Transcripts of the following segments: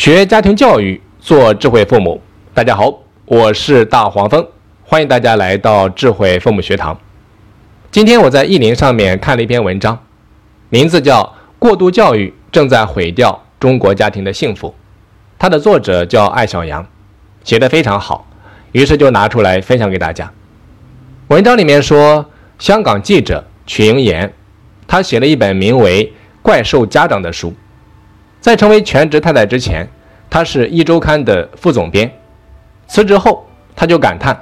学家庭教育，做智慧父母。大家好，我是大黄蜂，欢迎大家来到智慧父母学堂。今天我在意林上面看了一篇文章，名字叫《过度教育正在毁掉中国家庭的幸福》，它的作者叫艾小阳，写的非常好，于是就拿出来分享给大家。文章里面说，香港记者曲莹妍，她写了一本名为《怪兽家长》的书。在成为全职太太之前，她是一周刊的副总编。辞职后，她就感叹：“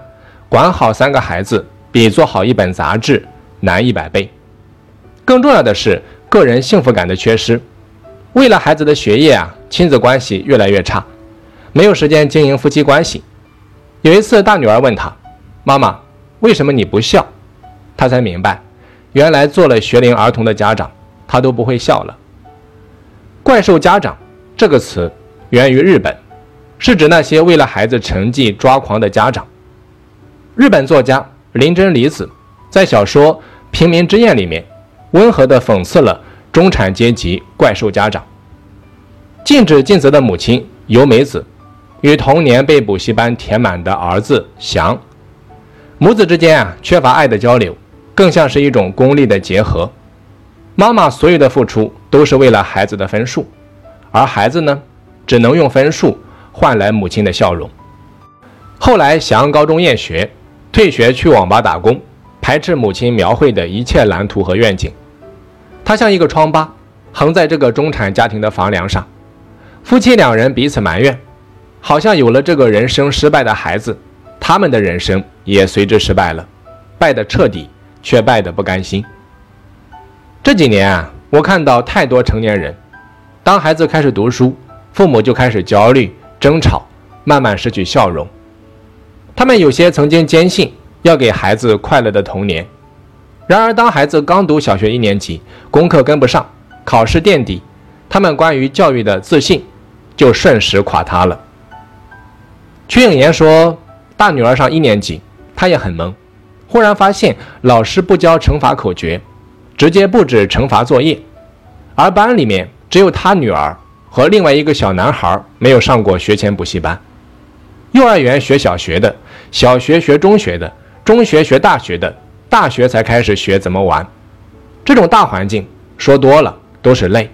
管好三个孩子比做好一本杂志难一百倍。”更重要的是，个人幸福感的缺失。为了孩子的学业啊，亲子关系越来越差，没有时间经营夫妻关系。有一次，大女儿问她：“妈妈。”为什么你不笑？他才明白，原来做了学龄儿童的家长，他都不会笑了。怪兽家长这个词源于日本，是指那些为了孩子成绩抓狂的家长。日本作家林真理子在小说《平民之宴》里面，温和地讽刺了中产阶级怪兽家长。禁止尽责的母亲由美子，与童年被补习班填满的儿子翔。母子之间啊，缺乏爱的交流，更像是一种功利的结合。妈妈所有的付出都是为了孩子的分数，而孩子呢，只能用分数换来母亲的笑容。后来翔高中厌学，退学去网吧打工，排斥母亲描绘的一切蓝图和愿景。他像一个疮疤，横在这个中产家庭的房梁上。夫妻两人彼此埋怨，好像有了这个人生失败的孩子。他们的人生也随之失败了，败得彻底，却败得不甘心。这几年啊，我看到太多成年人，当孩子开始读书，父母就开始焦虑、争吵，慢慢失去笑容。他们有些曾经坚信要给孩子快乐的童年，然而当孩子刚读小学一年级，功课跟不上，考试垫底，他们关于教育的自信就瞬时垮塌了。曲颖妍说。大女儿上一年级，她也很懵，忽然发现老师不教乘法口诀，直接布置惩罚作业，而班里面只有他女儿和另外一个小男孩没有上过学前补习班。幼儿园学小学的，小学学中学的，中学学大学的，大学才开始学怎么玩。这种大环境说多了都是累。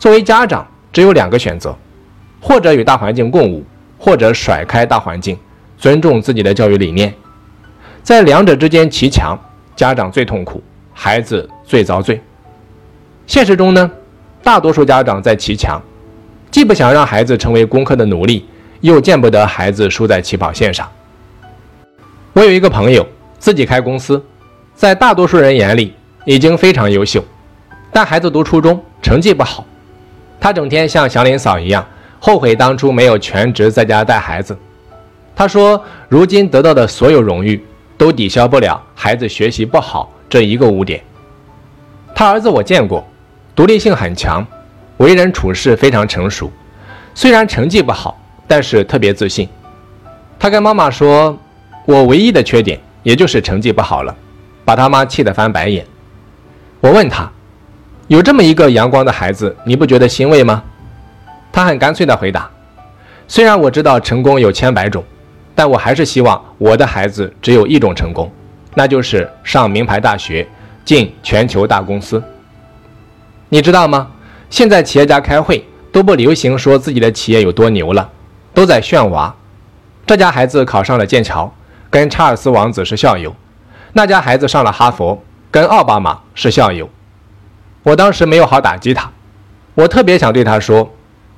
作为家长，只有两个选择：或者与大环境共舞，或者甩开大环境。尊重自己的教育理念，在两者之间骑墙，家长最痛苦，孩子最遭罪。现实中呢，大多数家长在骑墙，既不想让孩子成为功课的奴隶，又见不得孩子输在起跑线上。我有一个朋友自己开公司，在大多数人眼里已经非常优秀，但孩子读初中成绩不好，他整天像祥林嫂一样后悔当初没有全职在家带孩子。他说：“如今得到的所有荣誉，都抵消不了孩子学习不好这一个污点。他儿子我见过，独立性很强，为人处事非常成熟。虽然成绩不好，但是特别自信。他跟妈妈说：‘我唯一的缺点也就是成绩不好了。’把他妈气得翻白眼。我问他：‘有这么一个阳光的孩子，你不觉得欣慰吗？’他很干脆地回答：‘虽然我知道成功有千百种。’但我还是希望我的孩子只有一种成功，那就是上名牌大学，进全球大公司。你知道吗？现在企业家开会都不流行说自己的企业有多牛了，都在炫娃。这家孩子考上了剑桥，跟查尔斯王子是校友；那家孩子上了哈佛，跟奥巴马是校友。我当时没有好打击他，我特别想对他说：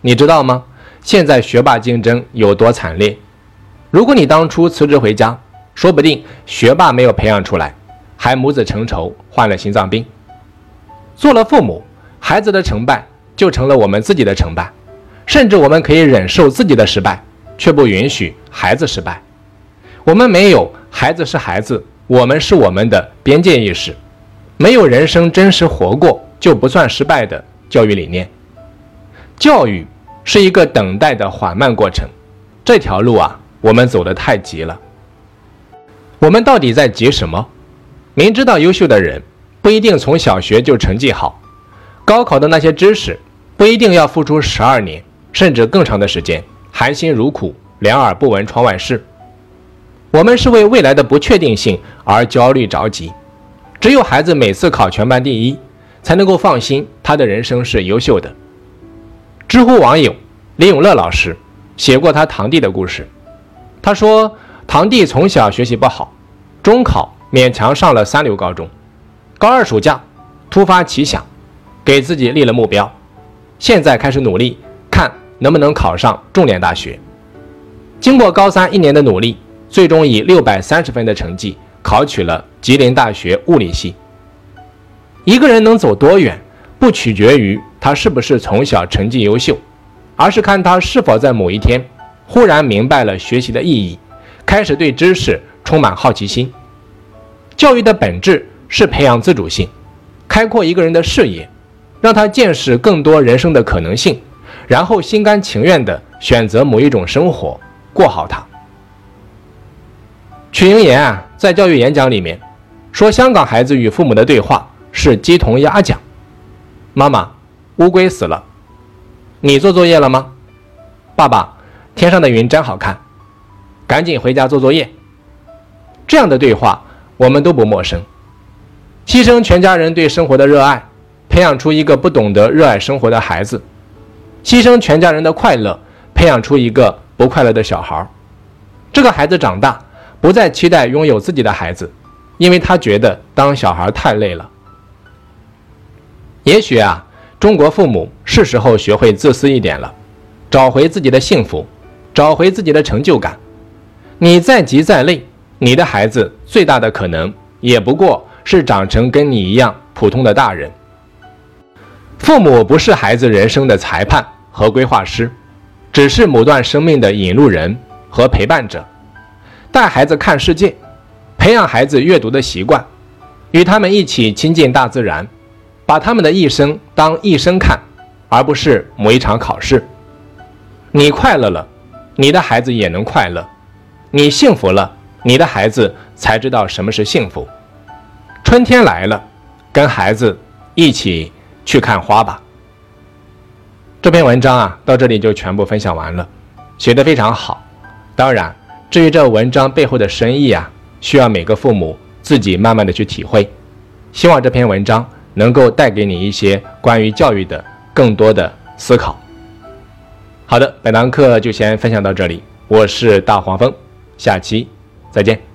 你知道吗？现在学霸竞争有多惨烈？如果你当初辞职回家，说不定学霸没有培养出来，还母子成仇，患了心脏病。做了父母，孩子的成败就成了我们自己的成败，甚至我们可以忍受自己的失败，却不允许孩子失败。我们没有“孩子是孩子，我们是我们的”边界意识，没有人生真实活过就不算失败的教育理念。教育是一个等待的缓慢过程，这条路啊。我们走得太急了。我们到底在急什么？明知道优秀的人不一定从小学就成绩好，高考的那些知识不一定要付出十二年，甚至更长的时间，含辛茹苦，两耳不闻窗外事。我们是为未来的不确定性而焦虑着急。只有孩子每次考全班第一，才能够放心，他的人生是优秀的。知乎网友李永乐老师写过他堂弟的故事。他说，堂弟从小学习不好，中考勉强上了三流高中，高二暑假突发奇想，给自己立了目标，现在开始努力，看能不能考上重点大学。经过高三一年的努力，最终以六百三十分的成绩。考取了吉林大学物理系。一个人能走多远，不取决于他是不是从小成绩优秀，而是看他是否在某一天忽然明白了学习的意义，开始对知识充满好奇心。教育的本质是培养自主性，开阔一个人的视野，让他见识更多人生的可能性，然后心甘情愿地选择某一种生活，过好它。曲英岩啊，在教育演讲里面说，香港孩子与父母的对话是鸡同鸭讲。妈妈，乌龟死了，你做作业了吗？爸爸，天上的云真好看，赶紧回家做作业。这样的对话我们都不陌生。牺牲全家人对生活的热爱，培养出一个不懂得热爱生活的孩子；牺牲全家人的快乐，培养出一个不快乐的小孩。这个孩子长大。不再期待拥有自己的孩子，因为他觉得当小孩太累了。也许啊，中国父母是时候学会自私一点了，找回自己的幸福，找回自己的成就感。你再急再累，你的孩子最大的可能也不过是长成跟你一样普通的大人。父母不是孩子人生的裁判和规划师，只是某段生命的引路人和陪伴者。带孩子看世界，培养孩子阅读的习惯，与他们一起亲近大自然，把他们的一生当一生看，而不是某一场考试。你快乐了，你的孩子也能快乐；你幸福了，你的孩子才知道什么是幸福。春天来了，跟孩子一起去看花吧。这篇文章啊，到这里就全部分享完了，写得非常好。当然。至于这文章背后的深意啊，需要每个父母自己慢慢的去体会。希望这篇文章能够带给你一些关于教育的更多的思考。好的，本堂课就先分享到这里，我是大黄蜂，下期再见。